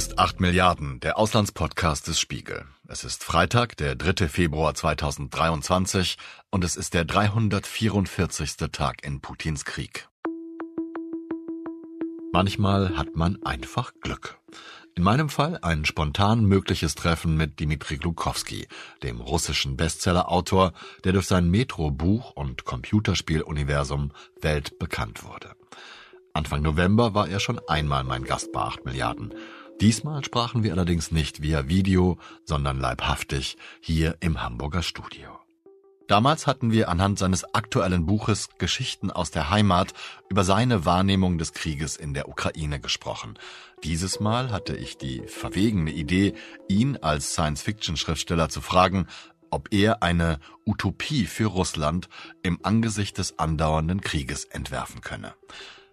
ist 8 Milliarden, der Auslandspodcast des Spiegel. Es ist Freitag, der 3. Februar 2023 und es ist der 344. Tag in Putins Krieg. Manchmal hat man einfach Glück. In meinem Fall ein spontan mögliches Treffen mit Dimitri Glukowski, dem russischen Bestsellerautor, der durch sein Metro-Buch und Computerspieluniversum weltbekannt wurde. Anfang November war er schon einmal mein Gast bei 8 Milliarden. Diesmal sprachen wir allerdings nicht via Video, sondern leibhaftig hier im Hamburger Studio. Damals hatten wir anhand seines aktuellen Buches Geschichten aus der Heimat über seine Wahrnehmung des Krieges in der Ukraine gesprochen. Dieses Mal hatte ich die verwegene Idee, ihn als Science-Fiction-Schriftsteller zu fragen, ob er eine Utopie für Russland im Angesicht des andauernden Krieges entwerfen könne.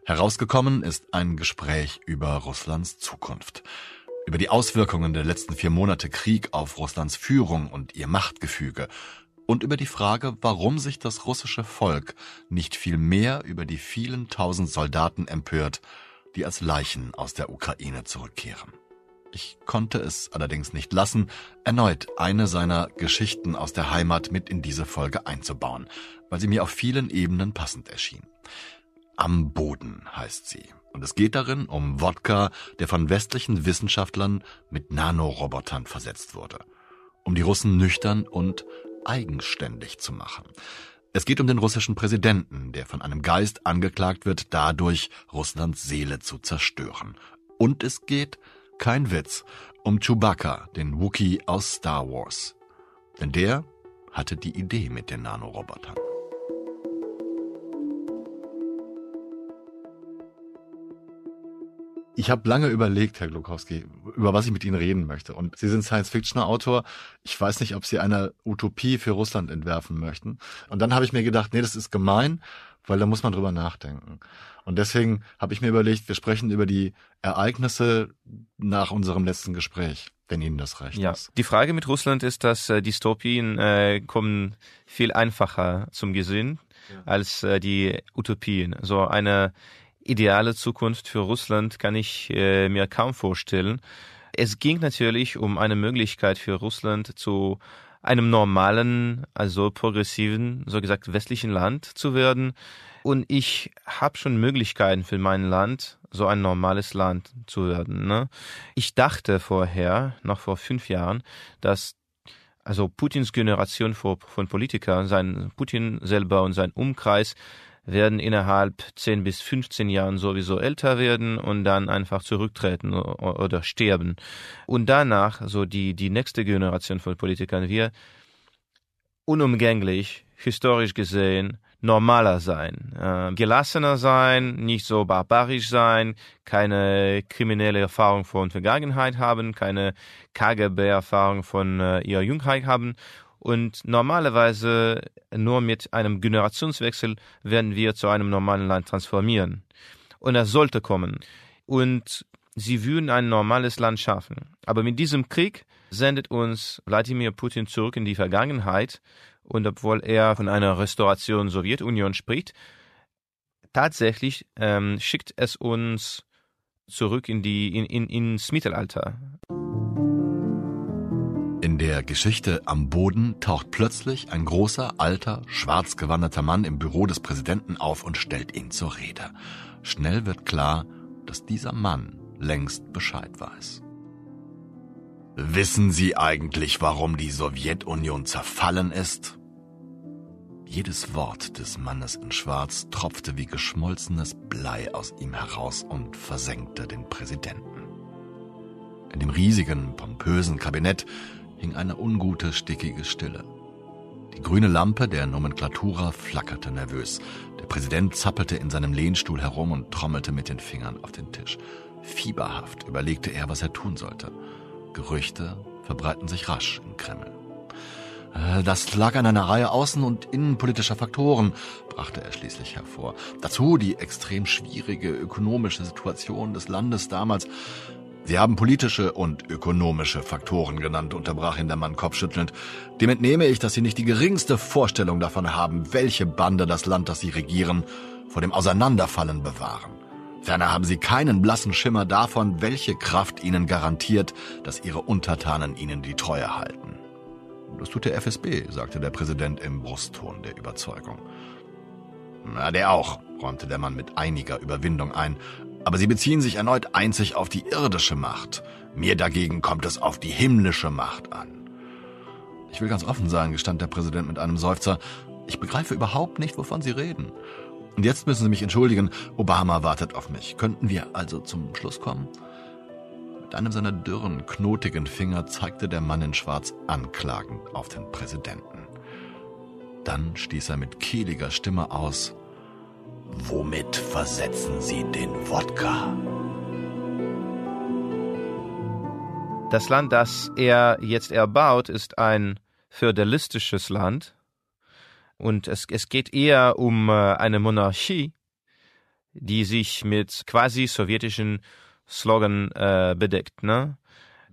Herausgekommen ist ein Gespräch über Russlands Zukunft. Über die Auswirkungen der letzten vier Monate Krieg auf Russlands Führung und ihr Machtgefüge und über die Frage, warum sich das russische Volk nicht viel mehr über die vielen tausend Soldaten empört, die als Leichen aus der Ukraine zurückkehren. Ich konnte es allerdings nicht lassen, erneut eine seiner Geschichten aus der Heimat mit in diese Folge einzubauen, weil sie mir auf vielen Ebenen passend erschien. Am Boden heißt sie. Und es geht darin um Wodka, der von westlichen Wissenschaftlern mit Nanorobotern versetzt wurde. Um die Russen nüchtern und eigenständig zu machen. Es geht um den russischen Präsidenten, der von einem Geist angeklagt wird, dadurch Russlands Seele zu zerstören. Und es geht, kein Witz, um Chewbacca, den Wookie aus Star Wars. Denn der hatte die Idee mit den Nanorobotern. Ich habe lange überlegt, Herr Glukowski, über was ich mit Ihnen reden möchte. Und Sie sind Science-Fiction-Autor. Ich weiß nicht, ob Sie eine Utopie für Russland entwerfen möchten. Und dann habe ich mir gedacht, nee, das ist gemein, weil da muss man drüber nachdenken. Und deswegen habe ich mir überlegt, wir sprechen über die Ereignisse nach unserem letzten Gespräch, wenn Ihnen das recht ja. ist. Die Frage mit Russland ist, dass äh, Dystopien äh, kommen viel einfacher zum Gesinn ja. als äh, die Utopien. So eine ideale Zukunft für Russland kann ich äh, mir kaum vorstellen. Es ging natürlich um eine Möglichkeit für Russland zu einem normalen, also progressiven, so gesagt westlichen Land zu werden. Und ich habe schon Möglichkeiten für mein Land, so ein normales Land zu werden. Ne? Ich dachte vorher, noch vor fünf Jahren, dass also Putins Generation von Politikern, sein Putin selber und sein Umkreis werden innerhalb 10 bis 15 Jahren sowieso älter werden und dann einfach zurücktreten oder sterben. Und danach, so die, die nächste Generation von Politikern, wir unumgänglich, historisch gesehen, normaler sein, äh, gelassener sein, nicht so barbarisch sein, keine kriminelle Erfahrung von Vergangenheit haben, keine KGB-Erfahrung von äh, ihrer Jungheit haben und normalerweise nur mit einem Generationswechsel werden wir zu einem normalen Land transformieren. Und das sollte kommen. Und sie würden ein normales Land schaffen. Aber mit diesem Krieg sendet uns Wladimir Putin zurück in die Vergangenheit. Und obwohl er von einer Restauration Sowjetunion spricht, tatsächlich ähm, schickt es uns zurück in die in, in, ins Mittelalter. In der Geschichte Am Boden taucht plötzlich ein großer, alter, schwarz gewandeter Mann im Büro des Präsidenten auf und stellt ihn zur Rede. Schnell wird klar, dass dieser Mann längst Bescheid weiß. Wissen Sie eigentlich, warum die Sowjetunion zerfallen ist? Jedes Wort des Mannes in Schwarz tropfte wie geschmolzenes Blei aus ihm heraus und versenkte den Präsidenten. In dem riesigen, pompösen Kabinett hing eine ungute, stickige Stille. Die grüne Lampe der Nomenklatura flackerte nervös. Der Präsident zappelte in seinem Lehnstuhl herum und trommelte mit den Fingern auf den Tisch. Fieberhaft überlegte er, was er tun sollte. Gerüchte verbreiten sich rasch im Kreml. Äh, das lag an einer Reihe außen- und innenpolitischer Faktoren, brachte er schließlich hervor. Dazu die extrem schwierige ökonomische Situation des Landes damals. Sie haben politische und ökonomische Faktoren genannt, unterbrach ihn der Mann kopfschüttelnd. Dem entnehme ich, dass Sie nicht die geringste Vorstellung davon haben, welche Bande das Land, das Sie regieren, vor dem Auseinanderfallen bewahren. Ferner haben sie keinen blassen Schimmer davon, welche Kraft ihnen garantiert, dass ihre Untertanen ihnen die Treue halten. Das tut der FSB, sagte der Präsident im Brustton der Überzeugung. Na, der auch, räumte der Mann mit einiger Überwindung ein. Aber sie beziehen sich erneut einzig auf die irdische Macht. Mir dagegen kommt es auf die himmlische Macht an. Ich will ganz offen sagen, gestand der Präsident mit einem Seufzer, ich begreife überhaupt nicht, wovon Sie reden. Und jetzt müssen Sie mich entschuldigen, Obama wartet auf mich. Könnten wir also zum Schluss kommen? Mit einem seiner dürren, knotigen Finger zeigte der Mann in Schwarz anklagend auf den Präsidenten. Dann stieß er mit kehliger Stimme aus, Womit versetzen Sie den Wodka? Das Land, das er jetzt erbaut, ist ein föderalistisches Land. Und es, es geht eher um äh, eine Monarchie, die sich mit quasi sowjetischen Slogan äh, bedeckt. Ne?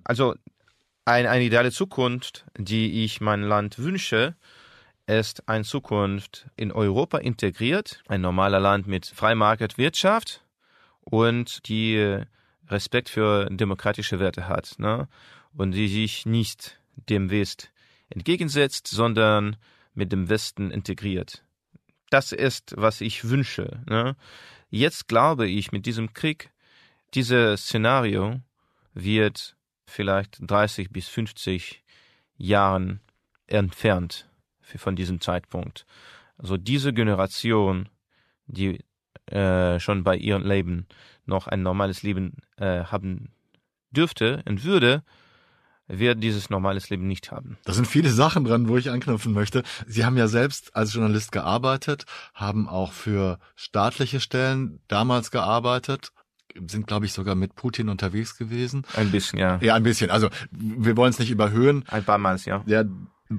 Also ein, eine ideale Zukunft, die ich mein Land wünsche, ist eine Zukunft in Europa integriert, ein normaler Land mit Freimarktwirtschaft und die Respekt für demokratische Werte hat ne? und die sich nicht dem West entgegensetzt, sondern mit dem Westen integriert. Das ist, was ich wünsche. Ne? Jetzt glaube ich, mit diesem Krieg, dieses Szenario wird vielleicht 30 bis 50 Jahren entfernt von diesem Zeitpunkt. Also diese Generation, die äh, schon bei ihrem Leben noch ein normales Leben äh, haben dürfte und würde, wird dieses normales Leben nicht haben. Da sind viele Sachen dran, wo ich anknüpfen möchte. Sie haben ja selbst als Journalist gearbeitet, haben auch für staatliche Stellen damals gearbeitet, sind, glaube ich, sogar mit Putin unterwegs gewesen. Ein bisschen, ja. Ja, ein bisschen. Also wir wollen es nicht überhöhen. Ein paar Mal, ja. ja.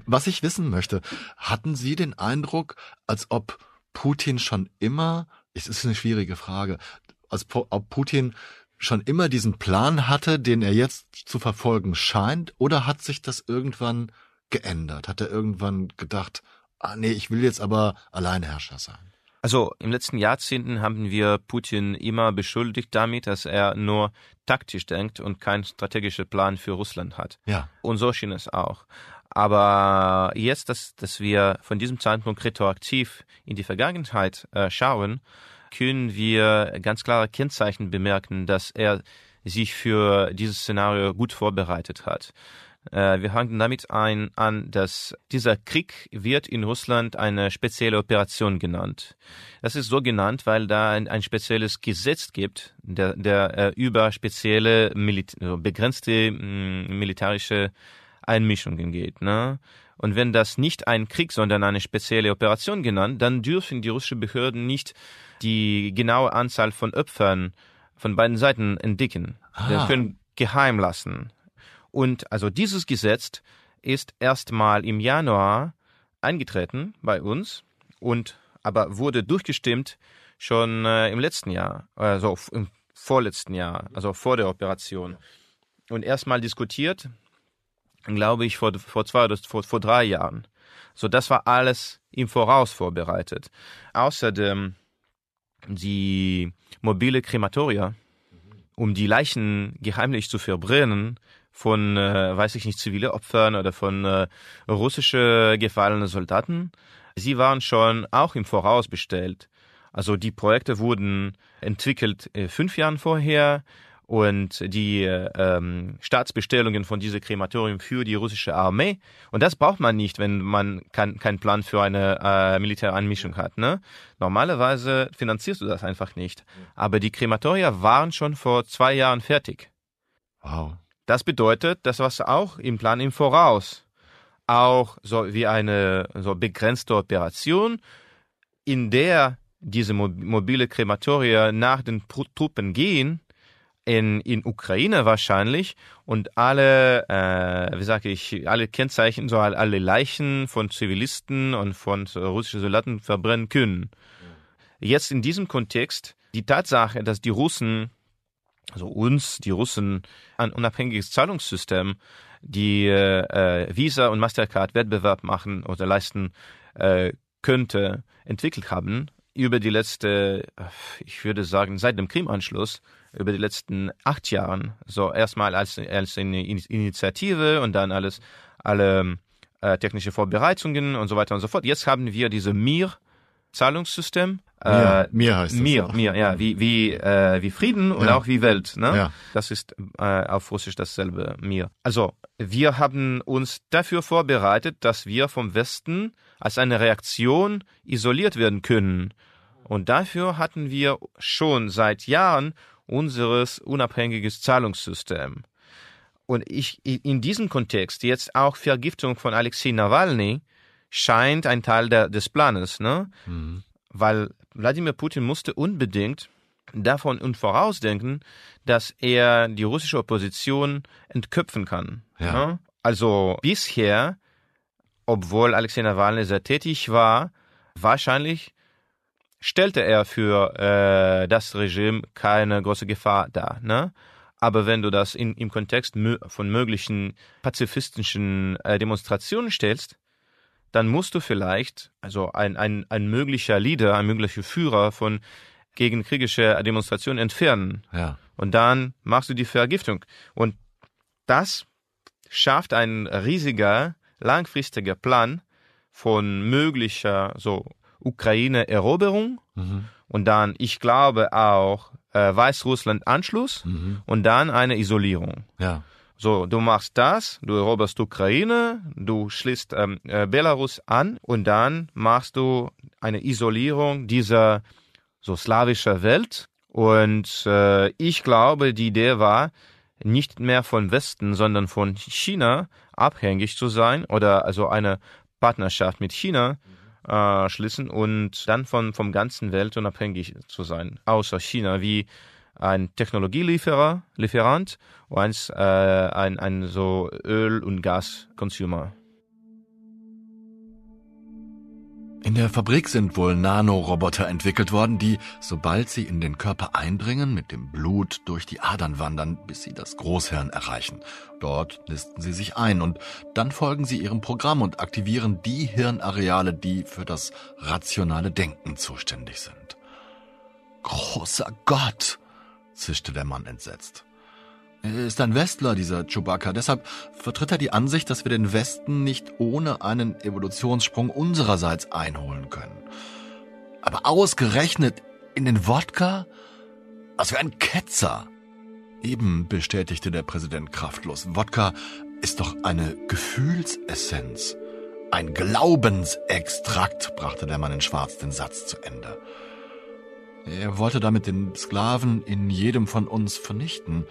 Was ich wissen möchte, hatten Sie den Eindruck, als ob Putin schon immer, es ist eine schwierige Frage, als ob Putin schon immer diesen Plan hatte, den er jetzt zu verfolgen scheint, oder hat sich das irgendwann geändert? Hat er irgendwann gedacht, ah nee, ich will jetzt aber Alleinherrscher sein? Also im letzten Jahrzehnten haben wir Putin immer beschuldigt damit, dass er nur taktisch denkt und keinen strategischen Plan für Russland hat. Ja. Und so schien es auch. Aber jetzt, dass, dass wir von diesem Zeitpunkt retroaktiv in die Vergangenheit äh, schauen, können wir ganz klare Kennzeichen bemerken, dass er sich für dieses Szenario gut vorbereitet hat. Äh, wir hangen damit ein, an, dass dieser Krieg wird in Russland eine spezielle Operation genannt. Das ist so genannt, weil da ein, ein spezielles Gesetz gibt, der, der äh, über spezielle Milit begrenzte mm, militärische Einmischungen geht. Ne? Und wenn das nicht ein Krieg, sondern eine spezielle Operation genannt, dann dürfen die russischen Behörden nicht die genaue Anzahl von Opfern von beiden Seiten entdecken. Ah. Wir können geheim lassen. Und also dieses Gesetz ist erstmal im Januar eingetreten bei uns und aber wurde durchgestimmt schon äh, im letzten Jahr, also im vorletzten Jahr, also vor der Operation. Und erstmal diskutiert, glaube ich, vor, vor zwei oder vor, vor drei Jahren. So, das war alles im Voraus vorbereitet. Außerdem die mobile Krematoria, um die Leichen geheimlich zu verbrennen von, äh, weiß ich nicht, zivile Opfern oder von äh, russische gefallene Soldaten. Sie waren schon auch im Voraus bestellt. Also die Projekte wurden entwickelt äh, fünf Jahren vorher und die ähm, Staatsbestellungen von diesem Krematorium für die russische Armee. Und das braucht man nicht, wenn man keinen kein Plan für eine äh, Militäranmischung hat. Ne? Normalerweise finanzierst du das einfach nicht. Aber die Krematoria waren schon vor zwei Jahren fertig. Wow. Das bedeutet, das war auch im Plan im Voraus. Auch so wie eine so begrenzte Operation, in der diese mobile Krematoria nach den Truppen gehen in, in Ukraine wahrscheinlich und alle, äh, wie sage ich, alle Kennzeichen, so alle Leichen von Zivilisten und von russischen Soldaten verbrennen können. Jetzt in diesem Kontext die Tatsache, dass die Russen, also uns, die Russen, ein unabhängiges Zahlungssystem, die äh, Visa und Mastercard Wettbewerb machen oder leisten äh, könnte, entwickelt haben, über die letzte, ich würde sagen, seit dem Krimanschluss, über die letzten acht Jahren, so erstmal als, als eine Initiative und dann alles, alle äh, technische Vorbereitungen und so weiter und so fort. Jetzt haben wir diese MIR-Zahlungssystem. Mir, äh, mir heißt es. Mir, mir, ja, wie, wie, äh, wie Frieden und Ja. auch wie Welt. Ne? Ja. Das ist äh, auf Russisch dasselbe, mir. Also, wir haben uns dafür vorbereitet, dass wir vom Westen als eine Reaktion isoliert werden können. Und dafür hatten wir schon seit Jahren unseres unabhängiges Zahlungssystem. Und ich, in diesem Kontext jetzt auch Vergiftung von Alexei Nawalny scheint ein Teil der, des Planes, ne? Mhm. Weil Wladimir Putin musste unbedingt davon und vorausdenken, dass er die russische Opposition entköpfen kann. Ja. ne? Also bisher, obwohl Alexei Nawalny sehr tätig war, wahrscheinlich stellte er für äh, das Regime keine große Gefahr dar. Ne? Aber wenn du das in, im Kontext von möglichen pazifistischen äh, Demonstrationen stellst, dann musst du vielleicht, also ein, ein, ein möglicher Leader, ein möglicher Führer von gegen kriegische Demonstrationen entfernen. Ja. Und dann machst du die Vergiftung. Und das schafft ein riesiger, langfristiger Plan von möglicher so Ukraine-Eroberung Mhm. und dann, ich glaube auch, äh, Weißrussland-Anschluss Mhm. und dann eine Isolierung. Ja. So, du machst das, du eroberst Ukraine, du schließt ähm, äh, Belarus an und dann machst du eine Isolierung dieser so slawischer Welt. Und äh, ich glaube, die Idee war, nicht mehr von Westen, sondern von China abhängig zu sein oder also eine Partnerschaft mit China äh, schließen und dann von vom ganzen Welt unabhängig zu sein, außer China, wie ein Technologielieferer, Lieferant und eins, äh, ein, ein so Öl- und Gas-Consumer. In der Fabrik sind wohl Nanoroboter entwickelt worden, die, sobald sie in den Körper eindringen, mit dem Blut durch die Adern wandern, bis sie das Großhirn erreichen. Dort nisten sie sich ein und dann folgen sie ihrem Programm und aktivieren die Hirnareale, die für das rationale Denken zuständig sind. Großer Gott, zischte der Mann entsetzt. Er ist ein Westler, dieser Chewbacca. Deshalb vertritt er die Ansicht, dass wir den Westen nicht ohne einen Evolutionssprung unsererseits einholen können. Aber ausgerechnet in den Wodka? Was für ein Ketzer! Eben bestätigte der Präsident kraftlos. Wodka ist doch eine Gefühlsessenz. Ein Glaubensextrakt, brachte der Mann in Schwarz den Satz zu Ende. Er wollte damit den Sklaven in jedem von uns vernichten.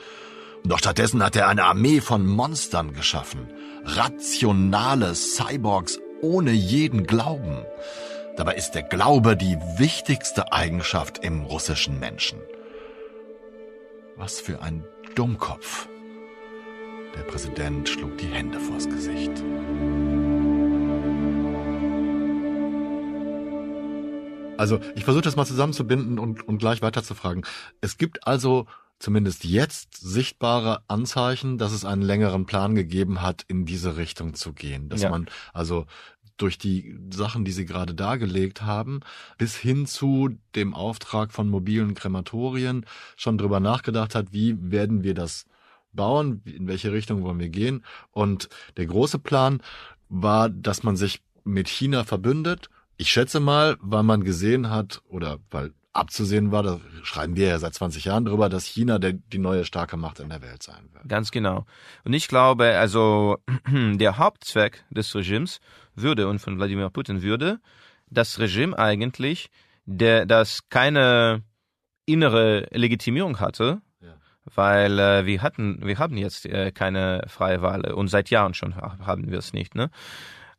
Doch stattdessen hat er eine Armee von Monstern geschaffen. Rationale Cyborgs ohne jeden Glauben. Dabei ist der Glaube die wichtigste Eigenschaft im russischen Menschen. Was für ein Dummkopf. Der Präsident schlug die Hände vors Gesicht. Also, ich versuche das mal zusammenzubinden und, und gleich weiterzufragen. Es gibt also zumindest jetzt sichtbare Anzeichen, dass es einen längeren Plan gegeben hat, in diese Richtung zu gehen. Dass Ja. man also durch die Sachen, die Sie gerade dargelegt haben, bis hin zu dem Auftrag von mobilen Krematorien schon drüber nachgedacht hat, wie werden wir das bauen, in welche Richtung wollen wir gehen. Und der große Plan war, dass man sich mit China verbündet. Ich schätze mal, weil man gesehen hat oder weil abzusehen war, da schreiben wir ja seit 20 Jahren drüber, dass China der, die neue starke Macht in der Welt sein wird. Ganz genau. Und ich glaube, also der Hauptzweck des Regimes würde und von Wladimir Putin würde, das Regime eigentlich, der das keine innere Legitimierung hatte, Ja. weil äh, wir hatten, wir haben jetzt äh, keine freie Wahl und seit Jahren schon ha- haben wir es nicht, ne?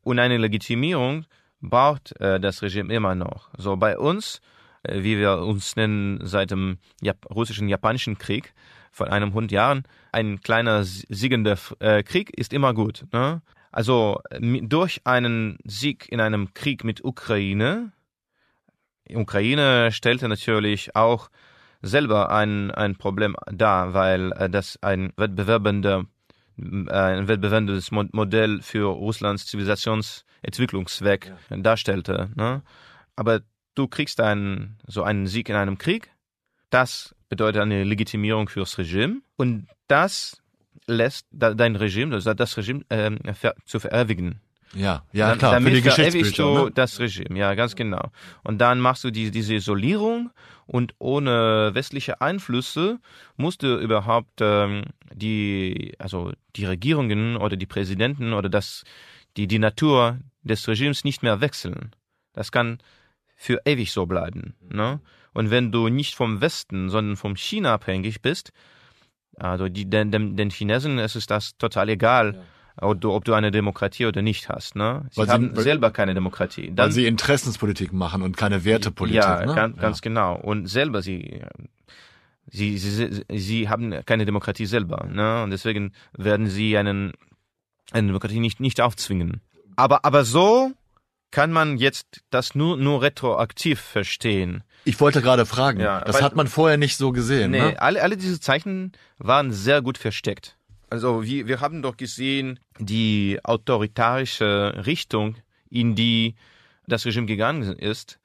Und eine Legitimierung braucht äh, das Regime immer noch. So bei uns, wie wir uns nennen seit dem Jap russischen Japanischen Krieg vor einem hundert Jahren, ein kleiner siegender äh, Krieg ist immer gut. Ne? Also mi- durch einen Sieg in einem Krieg mit Ukraine, Ukraine stellte natürlich auch selber ein, ein Problem dar, weil äh, das ein wettbewerbender äh, ein wettbewerbendes Mo- Modell für Russlands Zivilisationsentwicklungsweg darstellte. Ne? Aber du kriegst einen, so einen Sieg in einem Krieg. Das bedeutet eine Legitimierung fürs Regime. Und das lässt dein Regime, das Regime äh, zu verewigen. Ja, ja klar, für die Geschichtsbücher. du ne? das Regime, ja, ganz genau. Und dann machst du die, diese Isolierung und ohne westliche Einflüsse musst du überhaupt ähm, die, also die Regierungen oder die Präsidenten oder das, die, die Natur des Regimes nicht mehr wechseln. Das kann für ewig so bleiben. Ne? Und wenn du nicht vom Westen, sondern vom China abhängig bist, also die, den, den, den Chinesen ist es das total egal. Ja ob du, ob du eine Demokratie oder nicht hast. Ne? Sie weil haben sie, selber keine Demokratie. Dann, weil sie Interessenspolitik machen und keine Wertepolitik. Ja, ne? ganz, ganz genau. Und selber sie, sie, sie, sie haben keine Demokratie selber. Ne? Und deswegen werden sie einen, eine Demokratie nicht, nicht aufzwingen. Aber, aber so kann man jetzt das nur, nur retroaktiv verstehen. Ich wollte gerade fragen, ja, das hat man vorher nicht so gesehen. Nee, ne? alle, alle diese Zeichen waren sehr gut versteckt. Also wir, wir haben doch gesehen, die autoritarische Richtung, in die das Regime gegangen ist,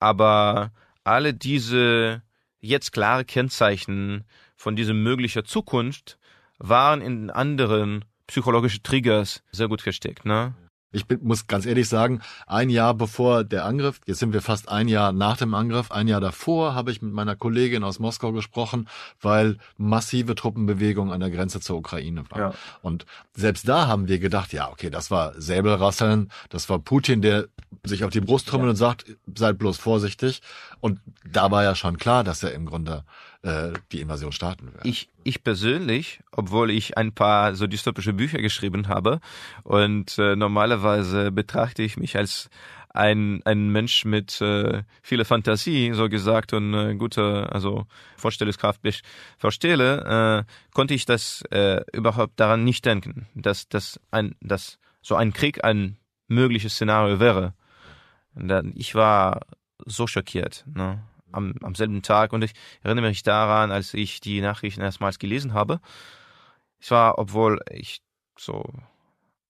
aber alle diese jetzt klare Kennzeichen von dieser möglicher Zukunft waren in anderen psychologischen Triggers sehr gut versteckt. Ne? Ich bin, muss ganz ehrlich sagen, ein Jahr bevor der Angriff, jetzt sind wir fast ein Jahr nach dem Angriff, ein Jahr davor habe ich mit meiner Kollegin aus Moskau gesprochen, weil massive Truppenbewegungen an der Grenze zur Ukraine waren. Ja. Und selbst da haben wir gedacht, ja, okay, das war Säbelrasseln, das war Putin, der sich auf die Brust trommelt ja. und sagt, seid bloß vorsichtig. Und da war ja schon klar, dass er im Grunde äh, die Invasion starten wird. Ich, ich persönlich, obwohl ich ein paar so dystopische Bücher geschrieben habe und äh, normalerweise betrachte ich mich als ein, ein Mensch mit äh, vieler Fantasie, so gesagt, und äh, guter, also Vorstellungskraft verstehe, äh, konnte ich das äh, überhaupt daran nicht denken, dass, dass, ein, dass so ein Krieg ein mögliches Szenario wäre. Ich war so schockiert. Ne? Am, am selben Tag. Und ich erinnere mich daran, als ich die Nachrichten erstmals gelesen habe. Es war, obwohl ich so,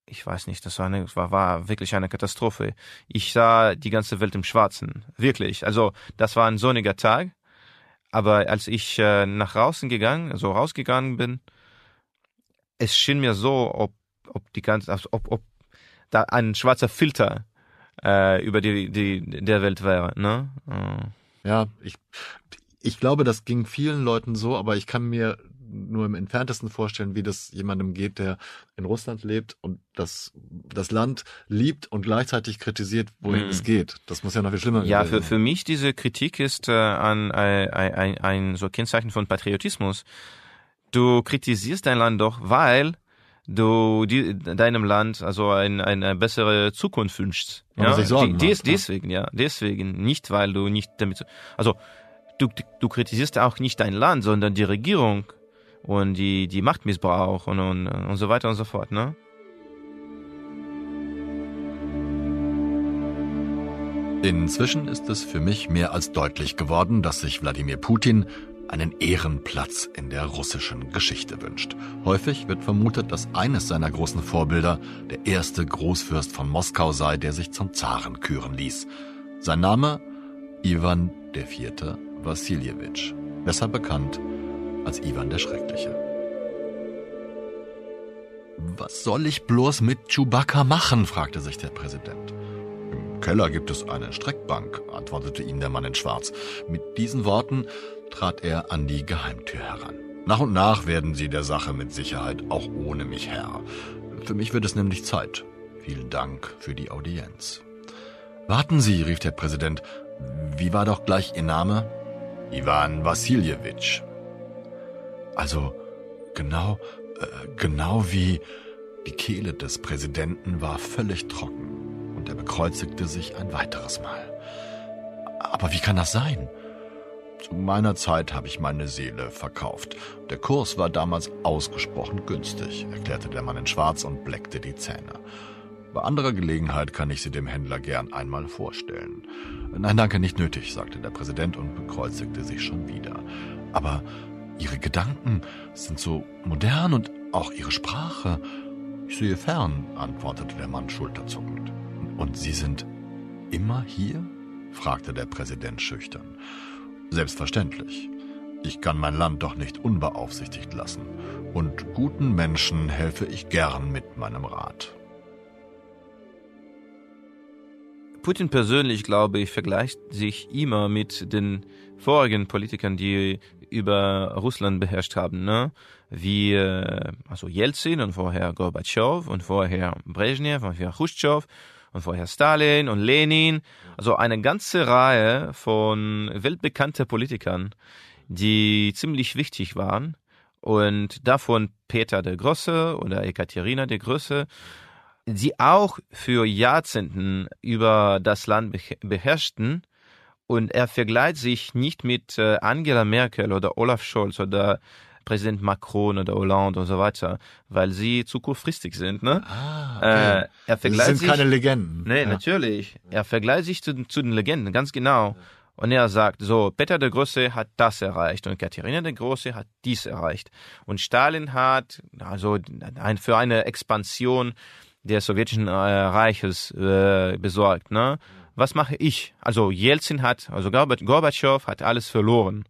ich weiß nicht, das war, eine, war, war wirklich eine Katastrophe. Ich sah die ganze Welt im Schwarzen. Wirklich. Also, das war ein sonniger Tag. Aber als ich äh, nach draußen gegangen, also rausgegangen bin, es schien mir so, ob, ob die ganze, ob, ob da ein schwarzer Filter äh, über die, die der Welt wäre. Ne? Äh. Ja, ich, ich glaube, das ging vielen Leuten so, aber ich kann mir nur im entferntesten vorstellen, wie das jemandem geht, der in Russland lebt und das, das Land liebt und gleichzeitig kritisiert, wohin mhm. es geht. Das muss ja noch viel schlimmer sein. Ja, für, für mich diese Kritik ist äh, an, äh, ein, ein so Kennzeichen von Patriotismus. Du kritisierst dein Land doch, weil du die, deinem Land also ein, eine bessere Zukunft wünschst. Ja, sich Sorgen des, deswegen, ja, deswegen, nicht weil du nicht damit, also du, du kritisierst auch nicht dein Land, sondern die Regierung und die, die Machtmissbrauch und, und, und so weiter und so fort, ne? Inzwischen ist es für mich mehr als deutlich geworden, dass sich Wladimir Putin einen Ehrenplatz in der russischen Geschichte wünscht. Häufig wird vermutet, dass eines seiner großen Vorbilder der erste Großfürst von Moskau sei, der sich zum Zaren küren ließ. Sein Name Ivan IV. Wassiljewitsch, besser bekannt als Ivan der Schreckliche. Was soll ich bloß mit Chewbacca machen? fragte sich der Präsident. Im Keller gibt es eine Streckbank, antwortete ihm der Mann in Schwarz. Mit diesen Worten trat er an die Geheimtür heran. Nach und nach werden Sie der Sache mit Sicherheit auch ohne mich Herr. Für mich wird es nämlich Zeit. Vielen Dank für die Audienz. Warten Sie, rief der Präsident. Wie war doch gleich Ihr Name? Ivan Wassiljewitsch. Also, genau, äh, genau wie die Kehle des Präsidenten war völlig trocken und er bekreuzigte sich ein weiteres Mal. Aber wie kann das sein? Zu meiner Zeit habe ich meine Seele verkauft. Der Kurs war damals ausgesprochen günstig, erklärte der Mann in Schwarz und bleckte die Zähne. Bei anderer Gelegenheit kann ich sie dem Händler gern einmal vorstellen. Nein, danke, nicht nötig, sagte der Präsident und bekreuzigte sich schon wieder. Aber Ihre Gedanken sind so modern und auch Ihre Sprache. Ich sehe fern, antwortete der Mann schulterzuckend. Und Sie sind immer hier? fragte der Präsident schüchtern. Selbstverständlich. Ich kann mein Land doch nicht unbeaufsichtigt lassen. Und guten Menschen helfe ich gern mit meinem Rat. Putin persönlich, glaube ich, vergleicht sich immer mit den vorigen Politikern, die über Russland beherrscht haben, ne? wie äh, also Jelzin und vorher Gorbatschow und vorher Brezhnev und vorher Khrushchev und vorher Stalin und Lenin. Also eine ganze Reihe von weltbekannten Politikern, die ziemlich wichtig waren. Und davon Peter der Große oder Ekaterina der Große die auch für Jahrzehnten über das Land beherrschten. Und er vergleicht sich nicht mit äh, Angela Merkel oder Olaf Scholz oder Präsident Macron oder Hollande und so weiter, weil sie zu kurzfristig sind. Ne? Ah, okay. äh, er vergleicht das sind sich, keine Legenden. Nee, ja. natürlich. Er vergleicht sich zu, zu den Legenden, ganz genau. Und er sagt, so, Peter der Große hat das erreicht und Katharina der Große hat dies erreicht. Und Stalin hat also ein, für eine Expansion des sowjetischen äh, Reiches äh, besorgt. Ne? Was mache ich? Also Jelzin hat, also Gorbatschow hat alles verloren.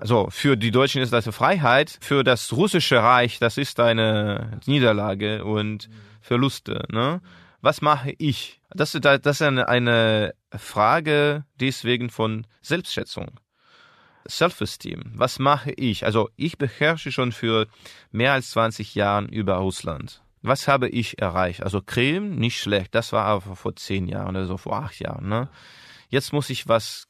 Also für die Deutschen ist das eine Freiheit, für das russische Reich, das ist eine Niederlage und Verluste. Ne? Was mache ich? Das, das ist eine, Frage deswegen von Selbstschätzung. Self-Esteem. Was mache ich? Also ich beherrsche schon für mehr als 20 Jahren über Russland was habe ich erreicht? Also Creme, nicht schlecht. Das war aber vor zehn Jahren oder so, vor acht Jahren. Ne? Jetzt muss ich was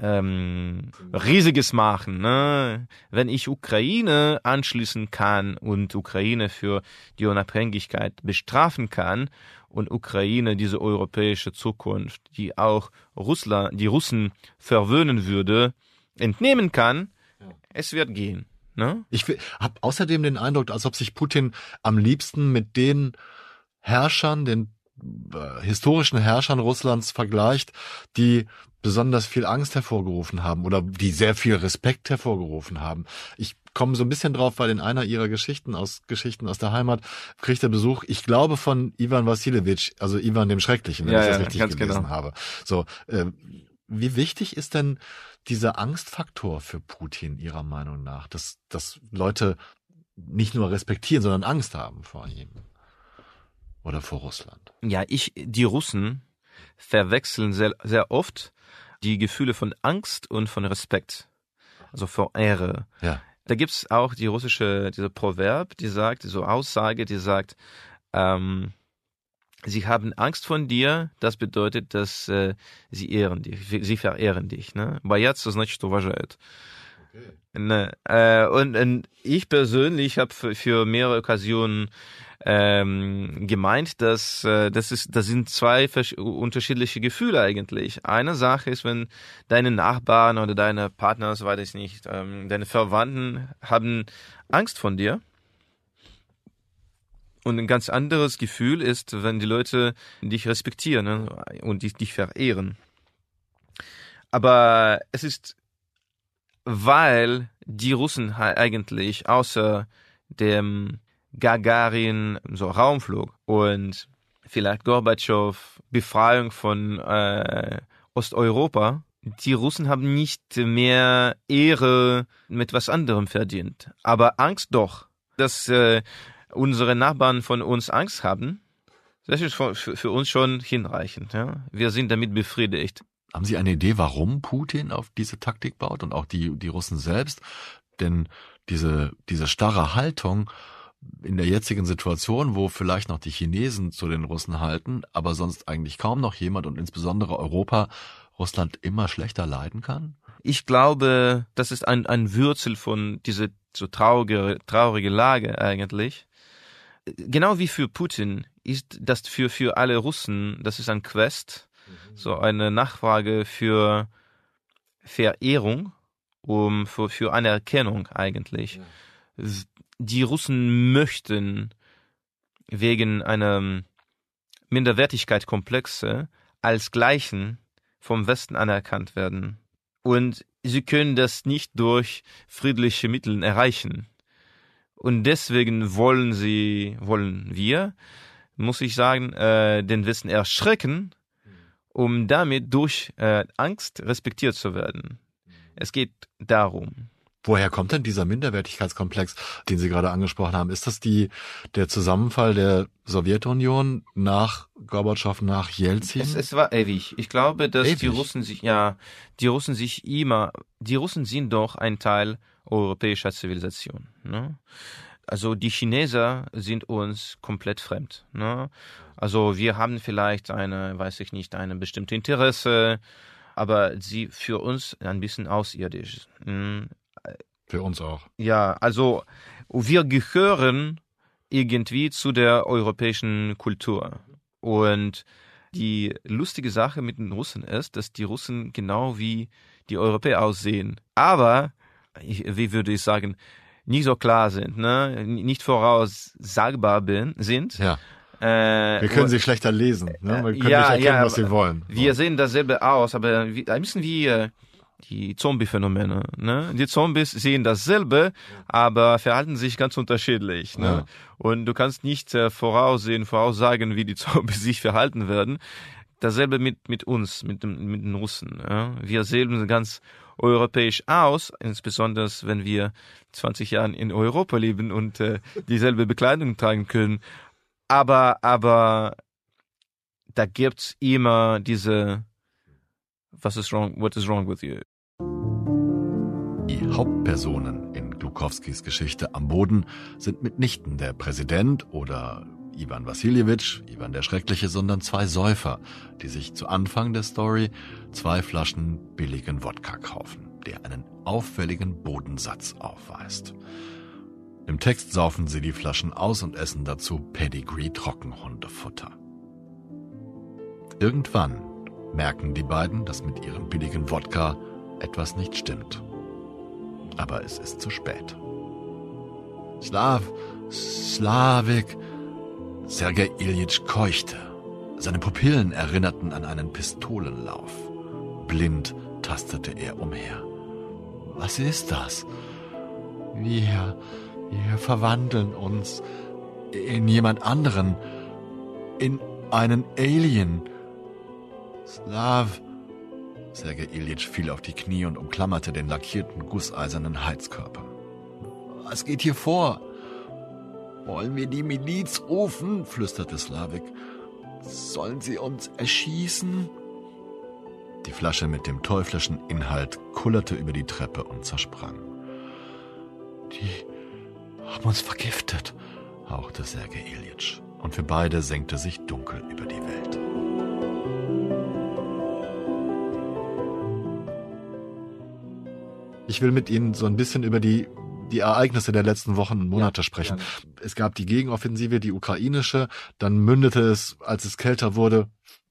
ähm, Riesiges machen. Ne? Wenn ich Ukraine anschließen kann und Ukraine für die Unabhängigkeit bestrafen kann und Ukraine diese europäische Zukunft, die auch Russland, die Russen verwöhnen würde, entnehmen kann, es wird gehen. Ne? Ich habe außerdem den Eindruck, als ob sich Putin am liebsten mit den Herrschern, den äh, historischen Herrschern Russlands vergleicht, die besonders viel Angst hervorgerufen haben oder die sehr viel Respekt hervorgerufen haben. Ich komme so ein bisschen drauf, weil in einer ihrer Geschichten aus Geschichten aus der Heimat kriegt er Besuch, ich glaube von Ivan Vassilewitsch, also Ivan dem Schrecklichen, wenn ja, ich das ja, richtig ganz gelesen genau. habe. So, äh, wie wichtig ist denn dieser Angstfaktor für Putin Ihrer Meinung nach, dass, dass Leute nicht nur respektieren, sondern Angst haben vor ihm oder vor Russland? Ja, ich, die Russen verwechseln sehr, sehr oft die Gefühle von Angst und von Respekt, also vor Ehre. Ja. Da gibt's auch die russische, diese Proverb, die sagt, so Aussage, die sagt, ähm, sie haben Angst von dir, das bedeutet, dass äh, sie ehren dich, sie verehren dich. Ne? Боятся, значит, уважают. Ne, äh, und, und ich persönlich habe für, für mehrere Occasionen ähm, gemeint, dass äh, das ist, das sind zwei unterschiedliche Gefühle eigentlich. Eine Sache ist, wenn deine Nachbarn oder deine Partner, so weiß ich nicht, ähm, deine Verwandten haben Angst von dir. Und ein ganz anderes Gefühl ist, wenn die Leute dich respektieren ne, und dich, dich verehren. Aber es ist, weil die Russen eigentlich außer dem Gagarin so Raumflug und vielleicht Gorbatschow Befreiung von äh, Osteuropa, die Russen haben nicht mehr Ehre mit was anderem verdient, aber Angst doch, dass äh, unsere Nachbarn von uns Angst haben. Das ist für für uns schon hinreichend. Ja? Wir sind damit befriedigt. Haben Sie eine Idee, warum Putin auf diese Taktik baut und auch die, die Russen selbst? Denn diese, diese starre Haltung in der jetzigen Situation, wo vielleicht noch die Chinesen zu den Russen halten, aber sonst eigentlich kaum noch jemand und insbesondere Europa Russland immer schlechter leiden kann? Ich glaube, das ist ein, ein Würzel von dieser so traurige, traurige Lage eigentlich. Genau wie für Putin ist das für, für alle Russen, das ist ein Quest, so eine Nachfrage für Verehrung, um für, für Anerkennung eigentlich. Die Russen möchten wegen einer Minderwertigkeitskomplexe als Gleichen vom Westen anerkannt werden. Und sie können das nicht durch friedliche Mittel erreichen. Und deswegen wollen sie, wollen wir, muss ich sagen, äh, den Westen erschrecken um damit durch äh, Angst respektiert zu werden. Es geht darum. Woher kommt denn dieser Minderwertigkeitskomplex, den Sie gerade angesprochen haben? Ist das die, der Zusammenfall der Sowjetunion nach Gorbatschow, nach Jelzin? Es, es war ewig. Ich glaube, dass Ewig? die Russen sich, ja, die Russen sich immer, die Russen sind doch ein Teil europäischer Zivilisation. Ne? Also die Chineser sind uns komplett fremd. Ne? Also wir haben vielleicht eine, weiß ich nicht, eine bestimmte Interesse, aber sie für uns ein bisschen außirdisch. Hm, Für uns auch. ja, also wir gehören irgendwie zu der europäischen Kultur. Und die lustige Sache mit den Russen ist, dass die Russen genau wie die Europäer aussehen. Aber, wie würde ich sagen, nicht so klar sind, ne? nicht voraussagbar bin, sind. Ja. Äh, Wir können sie schlechter lesen. Ne? Wir können ja, nicht erkennen, ja, was sie wollen. wir sehen dasselbe aus, aber wie, ein bisschen wie äh, die Zombie-Phänomene. Ne? Die Zombies sehen dasselbe, aber verhalten sich ganz unterschiedlich. Ne? Ja. Und du kannst nicht äh, voraussehen, voraussagen, wie die Zombies sich verhalten werden. Dasselbe mit, mit uns, mit, dem, mit den Russen. Ja? Wir sehen ganz europäisch aus, insbesondere wenn wir 20 Jahre in Europa leben und äh, dieselbe Bekleidung tragen können. Aber, aber da gibt's immer diese was is wrong, what is wrong with you? Die Hauptpersonen in Glukowskis Geschichte am Boden sind mitnichten der Präsident oder Ivan Wassiljewitsch, Ivan der Schreckliche, sondern zwei Säufer, die sich zu Anfang der Story zwei Flaschen billigen Wodka kaufen, der einen auffälligen Bodensatz aufweist. Im Text saufen sie die Flaschen aus und essen dazu Pedigree Trockenhundefutter. Irgendwann merken die beiden, dass mit ihrem billigen Wodka etwas nicht stimmt. Aber es ist zu spät. Slav, Slavik, Sergei Iljitsch keuchte. Seine Pupillen erinnerten an einen Pistolenlauf. Blind tastete er umher. Was ist das? Wir, wir verwandeln uns in jemand anderen, in einen Alien. Slav. Sergei Iljitsch fiel auf die Knie und umklammerte den lackierten gusseisernen Heizkörper. Was geht hier vor? Wollen wir die Miliz rufen? flüsterte Slavik. Sollen sie uns erschießen? Die Flasche mit dem teuflischen Inhalt kullerte über die Treppe und zersprang. Die haben uns vergiftet, hauchte Sergei Iljitsch, und für beide senkte sich dunkel über die Welt. Ich will mit Ihnen so ein bisschen über die, die Ereignisse der letzten Wochen und Monate sprechen. Es gab die Gegenoffensive, die ukrainische, dann mündete es, als es kälter wurde,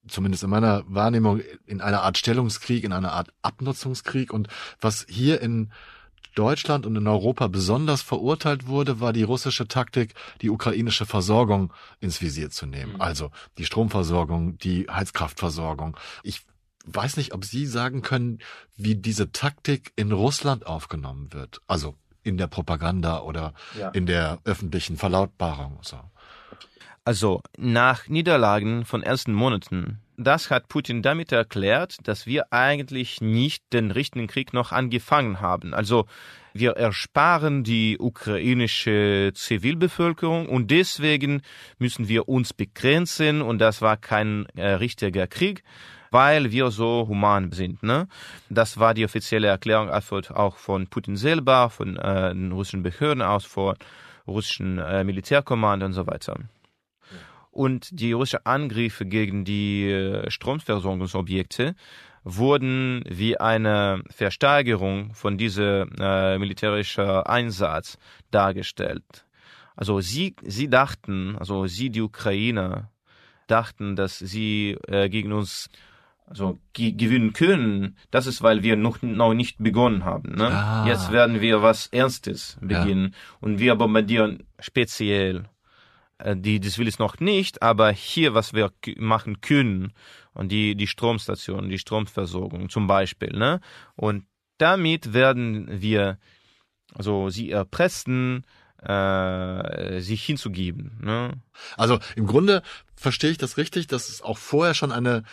zumindest in meiner Wahrnehmung, in einer Art Stellungskrieg, in einer Art Abnutzungskrieg. Und was hier in Deutschland und in Europa besonders verurteilt wurde, war die russische Taktik, die ukrainische Versorgung ins Visier zu nehmen. Mhm. Also die Stromversorgung, die Heizkraftversorgung. Ich weiß nicht, ob Sie sagen können, wie diese Taktik in Russland aufgenommen wird. Also in der Propaganda oder Ja. in der öffentlichen Verlautbarung. So. Also nach Niederlagen von ersten Monaten, das hat Putin damit erklärt, dass wir eigentlich nicht den richtigen Krieg noch angefangen haben. Also wir ersparen die ukrainische Zivilbevölkerung und deswegen müssen wir uns begrenzen und das war kein äh, richtiger Krieg, weil wir so human sind. Ne? Das war die offizielle Erklärung auch von Putin selber, von äh, den russischen Behörden aus, von russischen äh, Militärkommando und so weiter und die russischen Angriffe gegen die äh, Stromversorgungsobjekte wurden wie eine Versteigerung von diesem äh, militärischen Einsatz dargestellt. Also sie, sie dachten, also sie, die Ukrainer, dachten, dass sie äh, gegen uns also ge gewinnen können. Das ist, weil wir noch, noch nicht begonnen haben. Ne? Ah. Jetzt werden wir was Ernstes beginnen und wir bombardieren speziell äh, die, das will ich noch nicht, aber hier, was wir machen können, und die, die Stromstation, die Stromversorgung zum Beispiel, ne? Und damit werden wir, also sie erpressen, äh, sich hinzugeben, ne? Also im Grunde verstehe ich das richtig, dass es auch vorher schon eine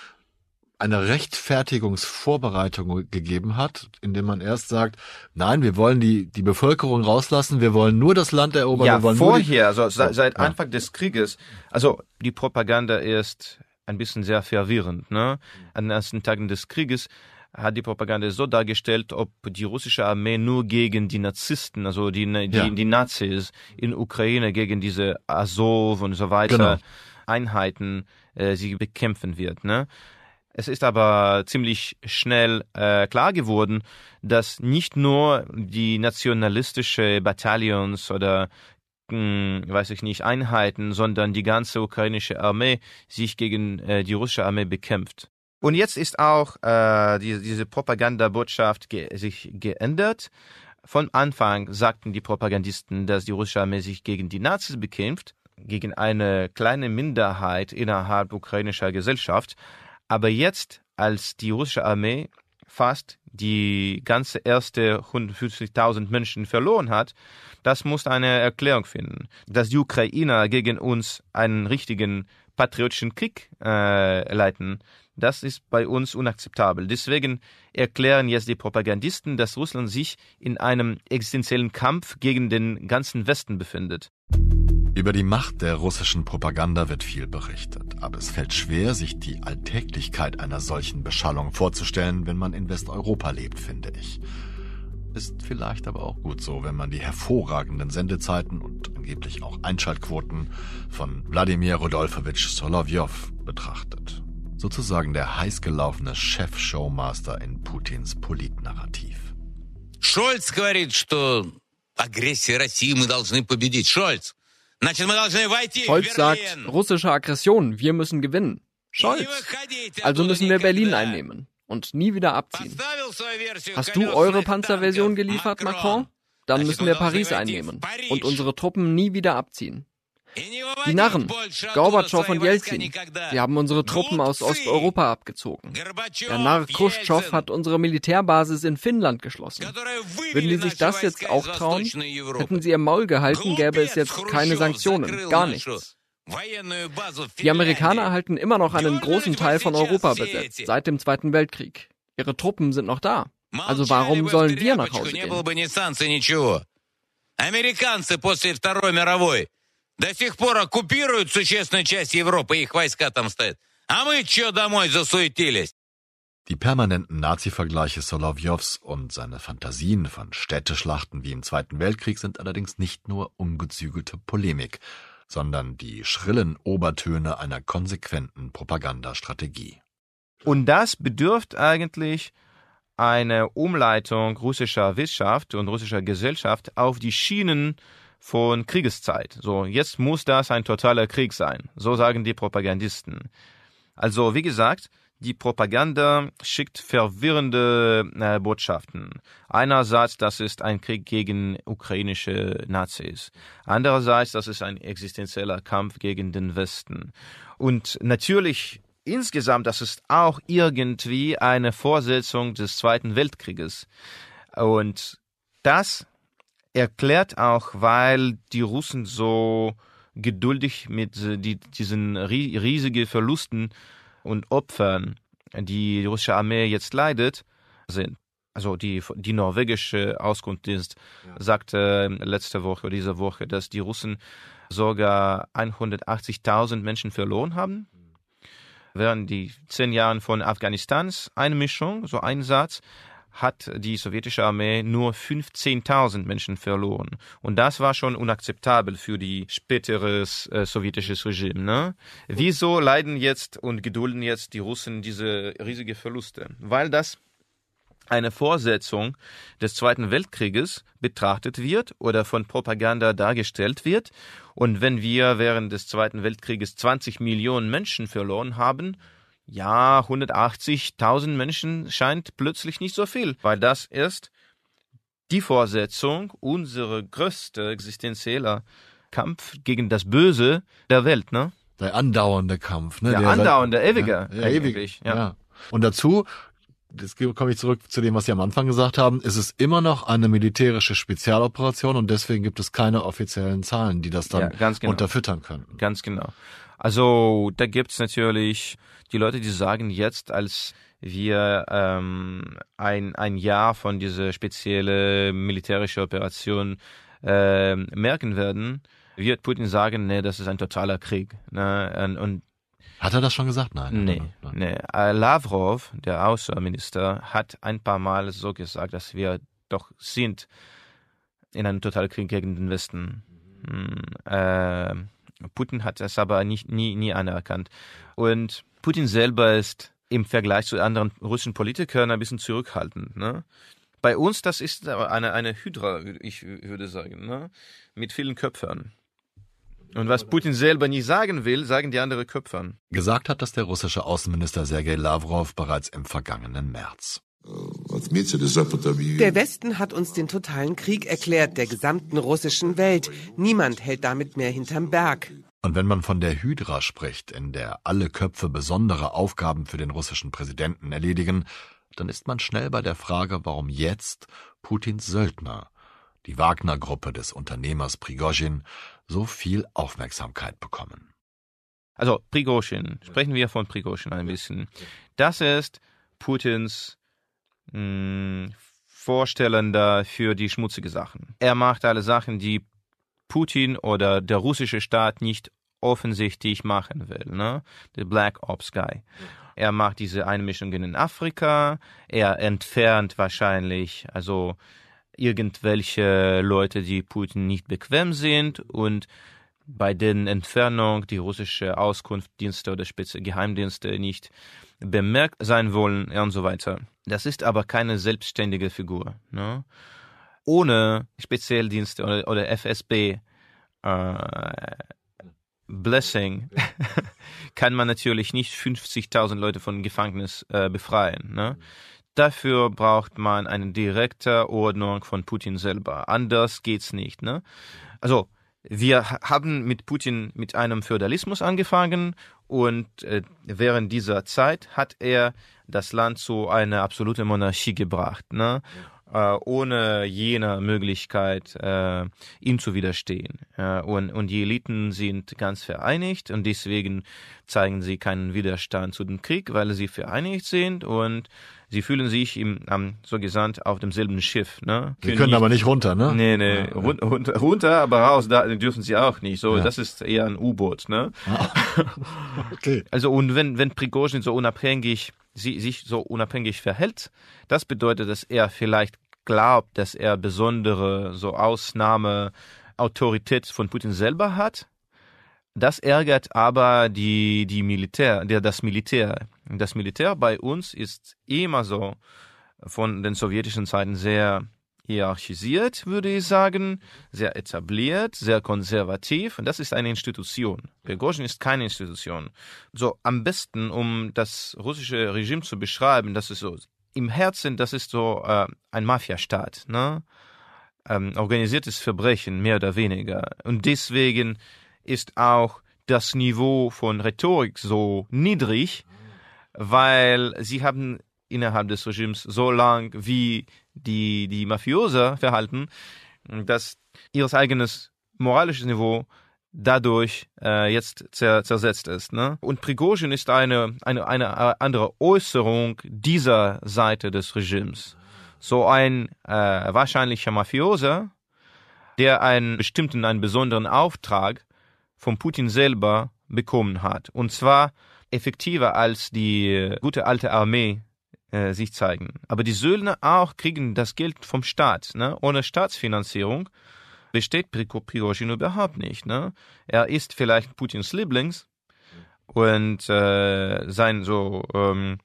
eine Rechtfertigungsvorbereitung gegeben hat, indem man erst sagt, nein, wir wollen die, die Bevölkerung rauslassen, wir wollen nur das Land erobern. Ja, wir wollen vorher, also seit, seit ja. Anfang des Krieges, also die Propaganda ist ein bisschen sehr verwirrend. Ne? An den ersten Tagen des Krieges hat die Propaganda so dargestellt, ob die russische Armee nur gegen die Narzissten, also die, die, ja. die Nazis in Ukraine, gegen diese Azov und so weiter genau. Einheiten äh, sie bekämpfen wird. Ne? Es ist aber ziemlich schnell äh, klar geworden, dass nicht nur die nationalistische Bataillons oder hm, weiß ich nicht, Einheiten, sondern die ganze ukrainische Armee sich gegen äh, die russische Armee bekämpft. Und jetzt ist auch äh, die, diese Propagandabotschaft ge sich geändert. Von Anfang sagten die Propagandisten, dass die russische Armee sich gegen die Nazis bekämpft, gegen eine kleine Minderheit innerhalb ukrainischer Gesellschaft. Aber jetzt, als die russische Armee fast die ganze erste 150.000 Menschen verloren hat, das muss eine Erklärung finden. Dass die Ukrainer gegen uns einen richtigen patriotischen Krieg äh, leiten, das ist bei uns unakzeptabel. Deswegen erklären jetzt die Propagandisten, dass Russland sich in einem existenziellen Kampf gegen den ganzen Westen befindet. Über die Macht der russischen Propaganda wird viel berichtet, aber es fällt schwer, sich die Alltäglichkeit einer solchen Beschallung vorzustellen, wenn man in Westeuropa lebt, finde ich. Ist vielleicht aber auch gut so, wenn man die hervorragenden Sendezeiten und angeblich auch Einschaltquoten von Wladimir Rodolfowitsch Solovjov betrachtet. Sozusagen der heißgelaufene Chef-Showmaster in Putins Politnarrativ. Scholz говорит, что агрессия России мы должны победить. Scholz! Scholz sagt, russische Aggression, wir müssen gewinnen. Scholz. Also müssen wir Berlin einnehmen und nie wieder abziehen. Hast du eure Panzerversion geliefert, Macron? Dann müssen wir Paris einnehmen und unsere Truppen nie wieder abziehen. Die Narren, Gorbatschow und Jelzin, sie haben unsere Truppen aus Osteuropa abgezogen. Der Narr Khrushchev hat unsere Militärbasis in Finnland geschlossen. Würden die sich das jetzt auch trauen? Hätten sie ihr Maul gehalten, gäbe es jetzt keine Sanktionen, gar nichts. Die Amerikaner halten immer noch einen großen Teil von Europa besetzt, seit dem Zweiten Weltkrieg. Ihre Truppen sind noch da. Also warum sollen wir nach Hause gehen? Американцы после Второй мировой до сих пор оккупируют существенную часть Европы, их войска там стоят. А мы что домой засуетились? Die permanenten Nazi-Vergleiche Solovjows und seine Fantasien von Städteschlachten wie im Zweiten Weltkrieg sind allerdings nicht nur ungezügelte Polemik, sondern die schrillen Obertöne einer konsequenten Propagandastrategie. Und das bedürft eigentlich eine Umleitung russischer Wirtschaft und russischer Gesellschaft auf die Schienen von Kriegeszeit. So, jetzt muss das ein totaler Krieg sein. So sagen die Propagandisten. Also, wie gesagt, die Propaganda schickt verwirrende äh, Botschaften. Einerseits, das ist ein Krieg gegen ukrainische Nazis. Andererseits, das ist ein existenzieller Kampf gegen den Westen. Und natürlich insgesamt, das ist auch irgendwie eine Vorsetzung des Zweiten Weltkrieges. Und das erklärt auch, weil die Russen so geduldig mit die, diesen riesigen Verlusten und Opfern, die die russische Armee jetzt leidet, sind. Also die, die norwegische Auskunftsdienst ja. sagte letzte Woche oder diese Woche, dass die Russen sogar 180.000 Menschen verloren haben. Mhm. Während die zehn Jahren von Afghanistans Einmischung, so Einsatz, hat die sowjetische Armee nur 15.000 Menschen verloren. Und das war schon unakzeptabel für die späteres äh, sowjetisches Regime. Ne? Wieso leiden jetzt und gedulden jetzt die Russen diese riesige Verluste? Weil das eine Vorsetzung des Zweiten Weltkrieges betrachtet wird oder von Propaganda dargestellt wird. Und wenn wir während des Zweiten Weltkrieges 20 Millionen Menschen verloren haben, ja, 180.000 Menschen scheint plötzlich nicht so viel, weil das ist die Vorsetzung unserer größte existenzieller Kampf gegen das Böse der Welt, ne? Der andauernde Kampf, ne? Der, der andauernde, ewige. Ja, ewig, ja. ja. Und dazu, jetzt komme ich zurück zu dem, was Sie am Anfang gesagt haben, ist es immer noch eine militärische Spezialoperation und deswegen gibt es keine offiziellen Zahlen, die das dann ja, genau. unterfüttern können. Ganz genau. Also da gibt's natürlich die Leute, die sagen jetzt, als wir ähm, ein, ein Jahr von dieser speziellen militärischen Operation äh, merken werden, wird Putin sagen, nee, das ist ein totaler Krieg. Ne? Und, hat er das schon gesagt? Nein. Nee, nein. nee. Äh, Lavrov, der Außenminister, hat ein paar Mal so gesagt, dass wir doch sind in einem Totalkrieg gegen den Westen. Hm, äh, Putin hat das aber nicht, nie, nie anerkannt. Und Putin selber ist im Vergleich zu anderen russischen Politikern ein bisschen zurückhaltend. Ne? Bei uns, das ist eine, eine Hydra, ich würde sagen, ne? mit vielen Köpfen. Und was Putin selber nie sagen will, sagen die anderen Köpfe. Gesagt hat das der russische Außenminister Sergei Lavrov bereits im vergangenen März. Der Westen hat uns den totalen Krieg erklärt, der gesamten russischen Welt. Niemand hält damit mehr hinterm Berg. Und wenn man von der Hydra spricht, in der alle Köpfe besondere Aufgaben für den russischen Präsidenten erledigen, dann ist man schnell bei der Frage, warum jetzt Putins Söldner, die Wagner-Gruppe des Unternehmers Prigozhin, so viel Aufmerksamkeit bekommen. Also Prigozhin, sprechen wir von Prigozhin ein bisschen. Das ist Putins mh, hm, Vorstellender für die schmutzige Sachen. Er macht alle Sachen, die Putin oder der russische Staat nicht offensichtlich machen will. Ne? Der Black Ops Guy. Er macht diese Einmischungen in Afrika. Er entfernt wahrscheinlich, also irgendwelche Leute, die Putin nicht bequem sind und bei den Entfernung die russische Auskunftsdienste oder Spitze Geheimdienste nicht bemerkt sein wollen und so weiter. Das ist aber keine selbstständige Figur. Ne? Ohne Spezialdienste oder, oder FSB äh, Blessing kann man natürlich nicht 50.000 Leute von Gefängnis äh, befreien. Ne? Dafür braucht man eine direkte Ordnung von Putin selber. Anders geht's nicht. Ne? Also wir haben mit Putin mit einem Feudalismus angefangen und äh, während dieser Zeit hat er das Land zu einer absoluten Monarchie gebracht, ne? Äh, ohne jene Möglichkeit, äh, ihm zu widerstehen. Äh, und, und die Eliten sind ganz vereinigt und deswegen zeigen sie keinen Widerstand zu dem Krieg, weil sie vereinigt sind und sie fühlen sich im, um, so gesagt auf demselben Schiff. Ne? Sie können, können aber nicht runter, ne? Nee, nee, ja, run runter, runter, aber raus da dürfen sie auch nicht. So, ja. das ist eher ein U-Boot, ne? Ah. okay. Also und wenn wenn Prigozhin so unabhängig sie, sich so unabhängig verhält, das bedeutet, dass er vielleicht glaubt, dass er besondere so Ausnahme Autorität von Putin selber hat. Das ärgert aber die, die Militär, der, das Militär. Das Militär bei uns ist immer so von den sowjetischen Zeiten sehr hierarchisiert, würde ich sagen, sehr etabliert, sehr konservativ. Und das ist eine Institution. Prigozhin ist keine Institution. So am besten, um das russische Regime zu beschreiben, das ist so im Herzen, das ist so äh, ein Mafiastaat, ne? Ähm, organisiertes Verbrechen mehr oder weniger. Und deswegen ist auch das Niveau von Rhetorik so niedrig, weil sie haben innerhalb des Regimes so lang wie die, die Mafioser verhalten, dass ihr eigenes moralisches Niveau dadurch äh, jetzt zer zersetzt ist. Ne? Und Prigozhin ist eine, eine, eine andere Äußerung dieser Seite des Regimes. So ein äh, wahrscheinlicher Mafioser, der einen bestimmten, einen besonderen Auftrag von Putin selber bekommen hat. Und zwar effektiver als die gute alte Armee äh, sich zeigen. Aber die Söldner auch kriegen das Geld vom Staat. Ne? Ohne Staatsfinanzierung besteht Prigozhin überhaupt nicht. Ne? Er ist vielleicht Putins Lieblings und äh, sein so, ähm,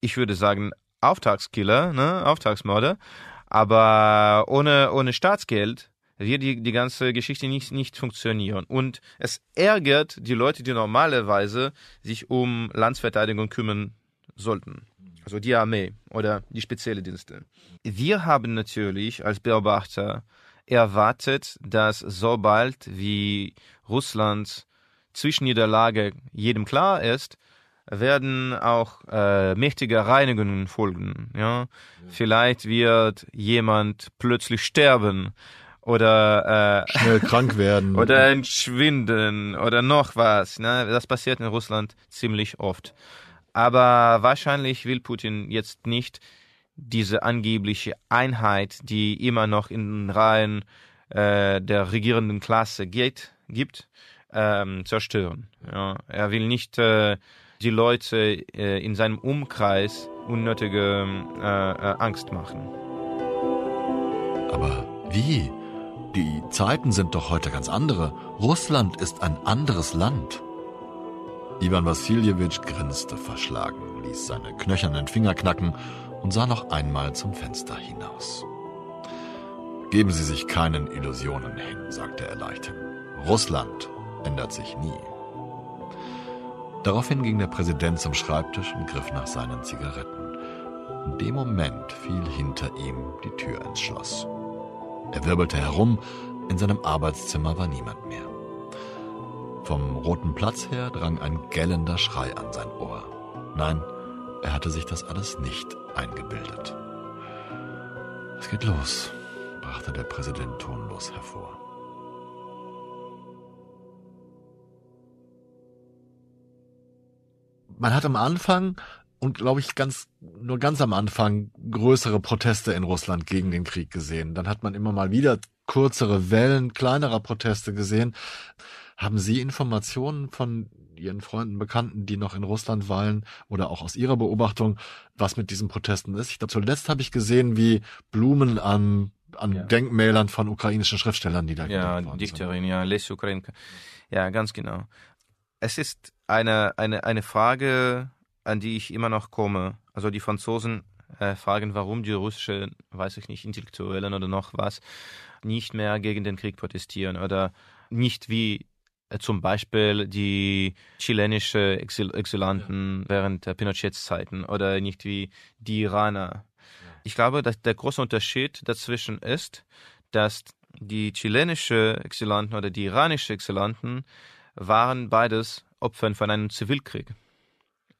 ich würde sagen, Auftragskiller, ne? Auftragsmörder. Aber ohne, ohne Staatsgeld wird die, die ganze Geschichte nicht, nicht funktionieren. Und es ärgert die Leute, die normalerweise sich um Landsverteidigung kümmern sollten. Also die Armee oder die spezielle Dienste. Wir haben natürlich als Beobachter erwartet, dass sobald wie Russlands Zwischenniederlage jedem klar ist, werden auch äh, mächtige Reinigungen folgen. Ja? ja? Vielleicht wird jemand plötzlich sterben oder äh, schnell krank werden oder entschwinden oder noch was. Ne? Das passiert in Russland ziemlich oft. Aber wahrscheinlich will Putin jetzt nicht diese angebliche Einheit, die immer noch in den Reihen äh, der regierenden Klasse geht, gibt, ähm, zerstören. Ja, er will nicht äh, die Leute äh, in seinem Umkreis unnötige äh, äh, Angst machen. Aber wie? Die Zeiten sind doch heute ganz andere. Russland ist ein anderes Land. Ivan Wassiljewitsch grinste verschlagen, ließ seine knöchernen Finger knacken und sah noch einmal zum Fenster hinaus. Geben Sie sich keinen Illusionen hin, sagte er leichthin. Russland ändert sich nie. Daraufhin ging der Präsident zum Schreibtisch und griff nach seinen Zigaretten. In dem Moment fiel hinter ihm die Tür ins Schloss. Er wirbelte herum, in seinem Arbeitszimmer war niemand mehr. Vom Roten Platz her drang ein gellender Schrei an sein Ohr. Nein, er hatte sich das alles nicht eingebildet. Es geht los, brachte der Präsident tonlos hervor. Man hat am Anfang und glaube ich ganz nur ganz am Anfang größere Proteste in Russland gegen den Krieg gesehen. Dann hat man immer mal wieder kürzere Wellen kleinerer Proteste gesehen. Haben Sie Informationen von Ihren Freunden, Bekannten, die noch in Russland weilen oder auch aus Ihrer Beobachtung, was mit diesen Protesten ist? Ich glaube, zuletzt habe ich gesehen, wie Blumen an, an ja. Denkmälern von ukrainischen Schriftstellern niedergelegt ja, worden Dichterin, ja, Les Ukrainka. Ja, ganz genau. Es ist eine, eine, eine Frage, an die ich immer noch komme. Also die Franzosen äh, fragen, warum die russischen, weiß ich nicht, Intellektuellen oder noch was, nicht mehr gegen den Krieg protestieren oder nicht wie äh, zum Beispiel die chilenische Exil Exilanten ja. während der Pinochets Zeiten oder nicht wie die Iraner. Ich glaube, dass der große Unterschied dazwischen ist, dass die chilenische Exilanten oder die iranische Exilanten waren beides Opfern von einem Zivilkrieg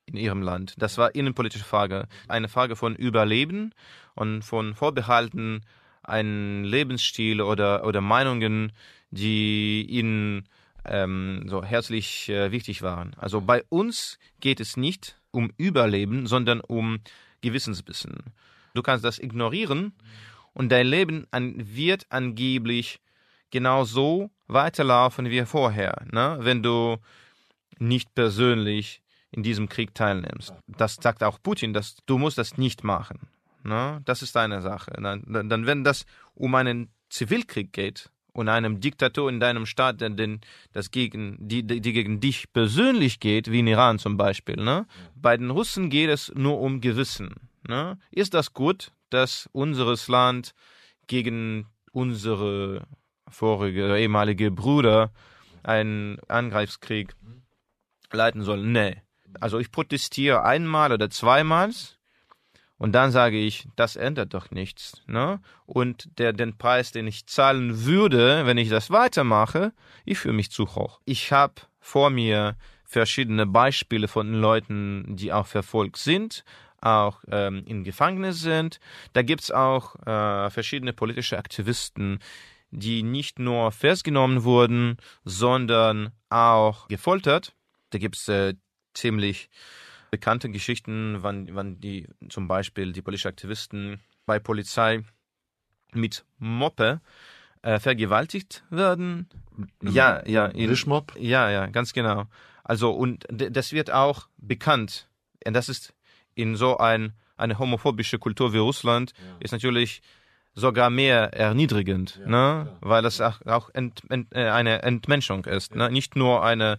in ihrem Land. Das war innenpolitische Frage. Eine Frage von Überleben und von Vorbehalten, einen Lebensstil oder, oder Meinungen, die ihnen ähm, so herzlich äh, wichtig waren. Also bei uns geht es nicht um Überleben, sondern um Gewissensbissen. Du kannst das ignorieren und dein Leben an, wird angeblich genauso weiterlaufen wie vorher. Ne? Wenn du nicht persönlich in diesem Krieg teilnimmst. Das sagt auch Putin, dass du musst das nicht machen. Ne? Das ist deine Sache. Dann, dann, wenn das um einen Zivilkrieg geht und einem Diktator in deinem Staat, der den, das gegen, die, die gegen dich persönlich geht, wie in Iran zum Beispiel, ne? bei den Russen geht es nur um Gewissen. Ne? Ist das gut, dass unseres Land gegen unsere vorige ehemalige Brüder einen Angreifskrieg leiten soll? Nee. Also ich protestiere einmal oder zweimal und dann sage ich, das ändert doch nichts. Ne? Und der, den Preis, den ich zahlen würde, wenn ich das weitermache, ich fühle mich zu hoch. Ich habe vor mir verschiedene Beispiele von Leuten, die auch verfolgt sind, auch ähm, in Gefängnis sind. Da gibt's auch äh, verschiedene politische Aktivisten, die nicht nur festgenommen wurden, sondern auch gefoltert. Da gibt's äh, ziemlich bekannte Geschichten, wann, wann die zum Beispiel die politischen Aktivisten bei Polizei mit Moppe äh, vergewaltigt werden. Ja, ja. In, Wischmopp? Ja, ja, ganz genau. Also, und das wird auch bekannt. Und das ist in so ein, eine homophobische Kultur wie Russland, ja. ist natürlich sogar mehr erniedrigend, ja, ne? weil das auch, auch ent, ent, äh, eine Entmenschung ist, ja. ne? nicht nur eine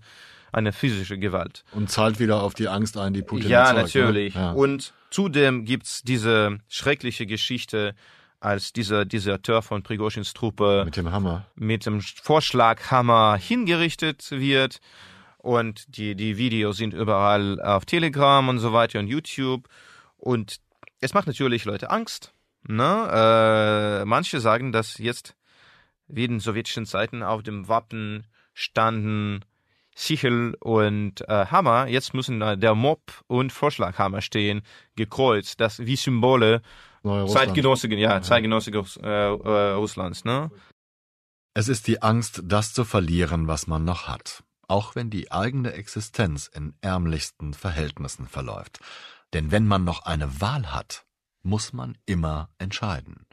eine physische Gewalt. Und zahlt wieder auf die Angst ein, die Putin Ja, erzeugt, ne? natürlich. Ne? Ja. Und zudem gibt's diese schreckliche Geschichte, als dieser Deserteur von Prigoschins Truppe mit dem Hammer, mit dem Vorschlaghammer hingerichtet wird. Und die, die Videos sind überall auf Telegram und so weiter und YouTube. Und es macht natürlich Leute Angst. Ne? Äh, manche sagen, dass jetzt wie in sowjetischen Zeiten auf dem Wappen standen Sichel und äh, Hammer, jetzt müssen äh, der Mob und Vorschlaghammer stehen, gekreuzt, das wie Symbole zeitgenössigen, ja, zeitgenössigen äh, äh, Russlands, ne? Es ist die Angst, das zu verlieren, was man noch hat, auch wenn die eigene Existenz in ärmlichsten Verhältnissen verläuft. Denn wenn man noch eine Wahl hat, muss man immer entscheiden.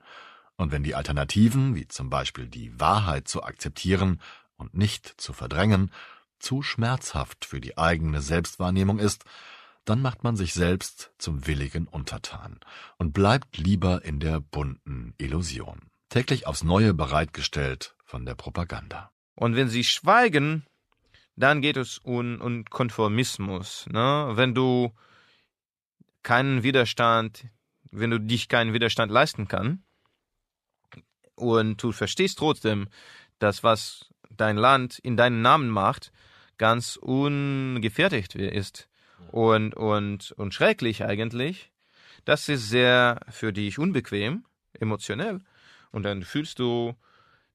Und wenn die Alternativen, wie zum Beispiel die Wahrheit zu akzeptieren und nicht zu verdrängen, zu schmerzhaft für die eigene Selbstwahrnehmung ist, dann macht man sich selbst zum willigen Untertan und bleibt lieber in der bunten Illusion, täglich aufs Neue bereitgestellt von der Propaganda. Und wenn sie schweigen, dann geht es um, um Konformismus. Ne? Wenn du keinen Widerstand, wenn du dich keinen Widerstand leisten kannst und du verstehst trotzdem, dass was dein Land in deinen Namen macht, ganz ungefertigt ist und, und, und schrecklich eigentlich, das ist sehr für dich unbequem, emotionell. Und dann fühlst du,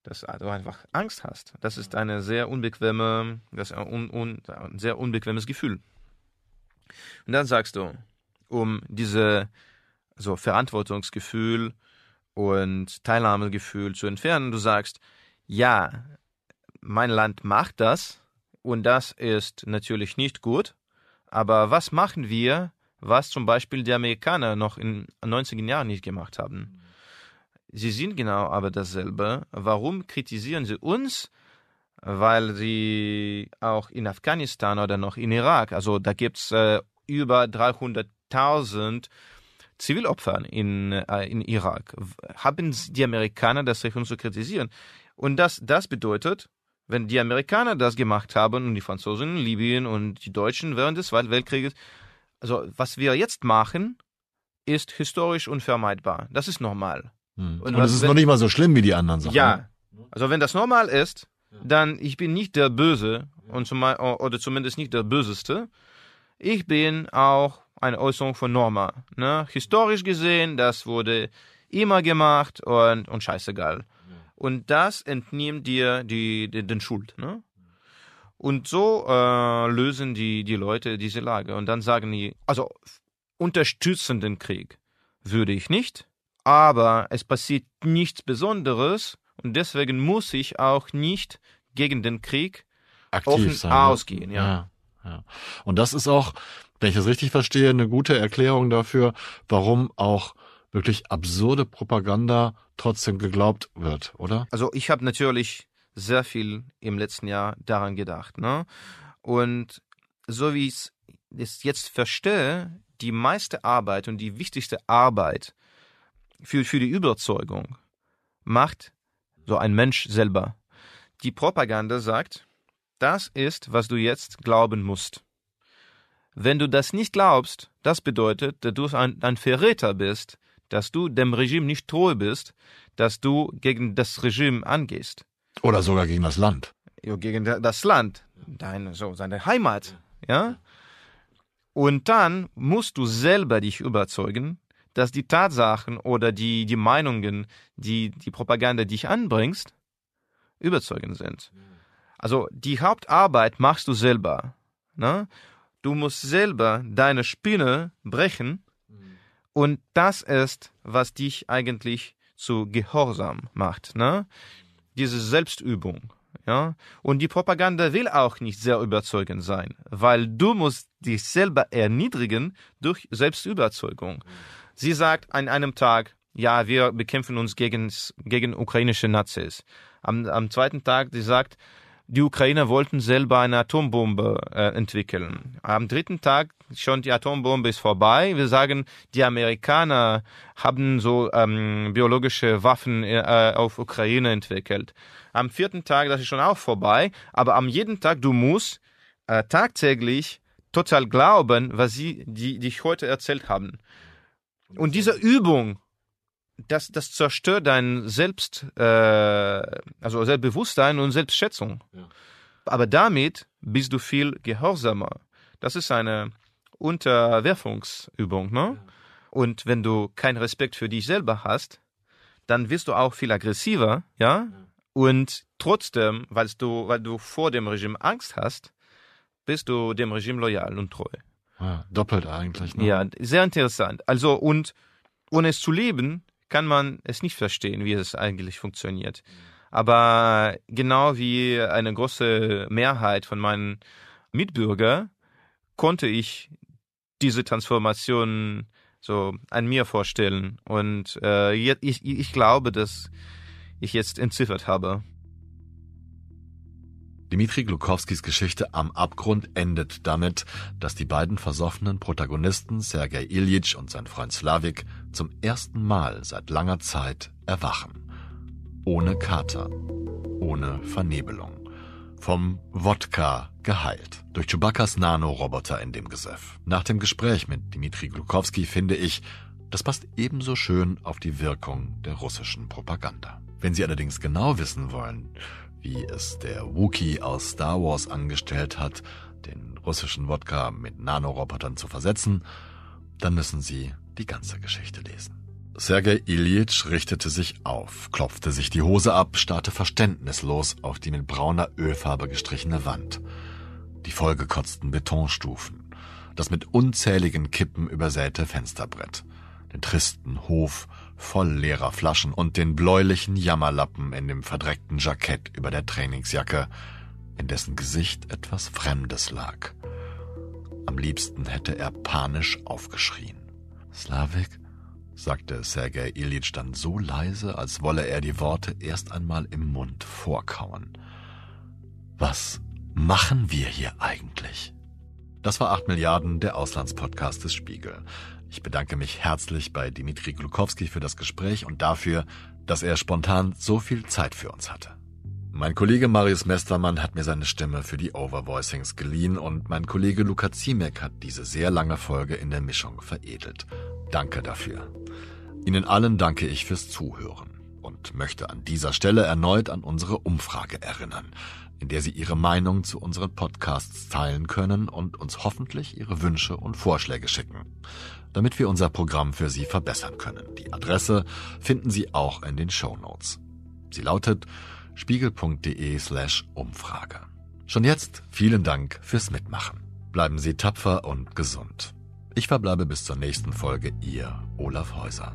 dass du einfach Angst hast. Das ist eine sehr unbequeme, das un, un, ein sehr unbequemes Gefühl. Und dann sagst du, um diese so Verantwortungsgefühl und Teilnahmegefühl zu entfernen, du sagst, ja, mein Land macht das und das ist natürlich nicht gut, aber was machen wir, was zum Beispiel die Amerikaner noch in den 90er Jahren nicht gemacht haben? Sie sind genau aber dasselbe. Warum kritisieren sie uns? Weil sie auch in Afghanistan oder noch in Irak, also da gibt es äh, über 300.000 Zivilopfer in, äh, in Irak. Haben die Amerikaner das Recht, uns zu kritisieren? Und das, das bedeutet, wenn die Amerikaner das gemacht haben und die Franzosen in Libyen und die Deutschen während des Zweiten Weltkrieges, also was wir jetzt machen, ist historisch unvermeidbar. Das ist normal. Hm. Und, und es ist wenn, noch nicht mal so schlimm wie die anderen Sachen. Ja. Also wenn das normal ist, dann ich bin nicht der Böse und zum, oder zumindest nicht der Böseste. Ich bin auch eine Äußerung von Norma. Ne? Historisch gesehen, das wurde immer gemacht und, und scheißegal. Und das entnimmt dir die, die, den Schuld. Ne? Und so äh, lösen die, die Leute diese Lage. Und dann sagen die, also unterstützen den Krieg würde ich nicht, aber es passiert nichts Besonderes und deswegen muss ich auch nicht gegen den Krieg Aktiv offen sein, ausgehen. Ja. ja. Ja. Und das ist auch, wenn ich das richtig verstehe, eine gute Erklärung dafür, warum auch wirklich absurde Propaganda trotzdem geglaubt wird, oder? Also ich habe natürlich sehr viel im letzten Jahr daran gedacht. Ne? Und so wie ich es jetzt verstehe, die meiste Arbeit und die wichtigste Arbeit für, für die Überzeugung macht so ein Mensch selber. Die Propaganda sagt, das ist, was du jetzt glauben musst. Wenn du das nicht glaubst, das bedeutet, dass du ein, ein Verräter bist, dass du dem Regime nicht treu bist, dass du gegen das Regime angehst. Oder sogar gegen das Land. Ja, gegen das Land, deine, so, seine Heimat, ja. Und dann musst du selber dich überzeugen, dass die Tatsachen oder die, die Meinungen, die die Propaganda dich anbringst, überzeugend sind. Also die Hauptarbeit machst du selber. Ne? Du musst selber deine Spinne brechen und das ist, was dich eigentlich zu Gehorsam macht, ne? Diese Selbstübung, ja? Und die Propaganda will auch nicht sehr überzeugend sein, weil du musst dich selber erniedrigen durch Selbstüberzeugung. Sie sagt an einem Tag, ja, wir bekämpfen uns gegen, gegen ukrainische Nazis. Am, am zweiten Tag, sie sagt, die Ukrainer wollten selber eine Atombombe äh, entwickeln. Am dritten Tag schon die Atombombe ist vorbei. Wir sagen, die Amerikaner haben so ähm, biologische Waffen äh, auf Ukraine entwickelt. Am vierten Tag, das ist schon auch vorbei. Aber am jeden Tag, du musst äh, tagtäglich total glauben, was sie die dich heute erzählt haben. Und diese Übung das, das zerstört dein Selbst, äh, also Selbstbewusstsein und Selbstschätzung. Ja. Aber damit bist du viel gehorsamer. Das ist eine Unterwerfungsübung, ne? Ja. Und wenn du keinen Respekt für dich selber hast, dann wirst du auch viel aggressiver, ja? ja. Und trotzdem, weil du, weil du vor dem Regime Angst hast, bist du dem Regime loyal und treu. Ja, doppelt eigentlich. Ne? Ja, sehr interessant. Also und ohne es zu leben, kann man es nicht verstehen, wie es eigentlich funktioniert. Aber genau wie eine große Mehrheit von meinen Mitbürger konnte ich diese Transformation so an mir vorstellen. Und äh, ich, ich glaube, dass ich jetzt entziffert habe. Dimitri Glukowskis Geschichte am Abgrund endet damit, dass die beiden versoffenen Protagonisten Sergei Ilyich und sein Freund Slavik zum ersten Mal seit langer Zeit erwachen. Ohne Kater, ohne Vernebelung. Vom Wodka geheilt. Durch Chewbacca's Nanoroboter in dem Gesöff. Nach dem Gespräch mit Dimitri Glukowski finde ich, das passt ebenso schön auf die Wirkung der russischen Propaganda. Wenn Sie allerdings genau wissen wollen, wie es der Wookie aus Star Wars angestellt hat, den russischen Wodka mit Nanorobotern zu versetzen, dann müssen Sie die ganze Geschichte lesen. Sergei Ilyich richtete sich auf, klopfte sich die Hose ab, starrte verständnislos auf die mit brauner Ölfarbe gestrichene Wand, die vollgekotzten Betonstufen, das mit unzähligen Kippen übersäte Fensterbrett, den tristen Hof voll leerer Flaschen und den bläulichen Jammerlappen in dem verdreckten Jackett über der Trainingsjacke, in dessen Gesicht etwas Fremdes lag. Am liebsten hätte er panisch aufgeschrien. Slavik, sagte Sergei Ilyich dann so leise, als wolle er die Worte erst einmal im Mund vorkauen. Was machen wir hier eigentlich? Das war 8 Milliarden, der Auslandspodcast des Spiegel. Ich bedanke mich herzlich bei Dimitri Glukowski für das Gespräch und dafür, dass er spontan so viel Zeit für uns hatte. Mein Kollege Marius Mestermann hat mir seine Stimme für die Overvoicings geliehen und mein Kollege Luca Ziemek hat diese sehr lange Folge in der Mischung veredelt. Danke dafür. Ihnen allen danke ich fürs Zuhören und möchte an dieser Stelle erneut an unsere Umfrage erinnern, in der Sie Ihre Meinung zu unseren Podcasts teilen können und uns hoffentlich Ihre Wünsche und Vorschläge schicken damit wir unser Programm für Sie verbessern können. Die Adresse finden Sie auch in den Show Notes. Sie lautet spiegel.de slash Umfrage. Schon jetzt vielen Dank fürs Mitmachen. Bleiben Sie tapfer und gesund. Ich verbleibe bis zur nächsten Folge, Ihr Olaf Häuser.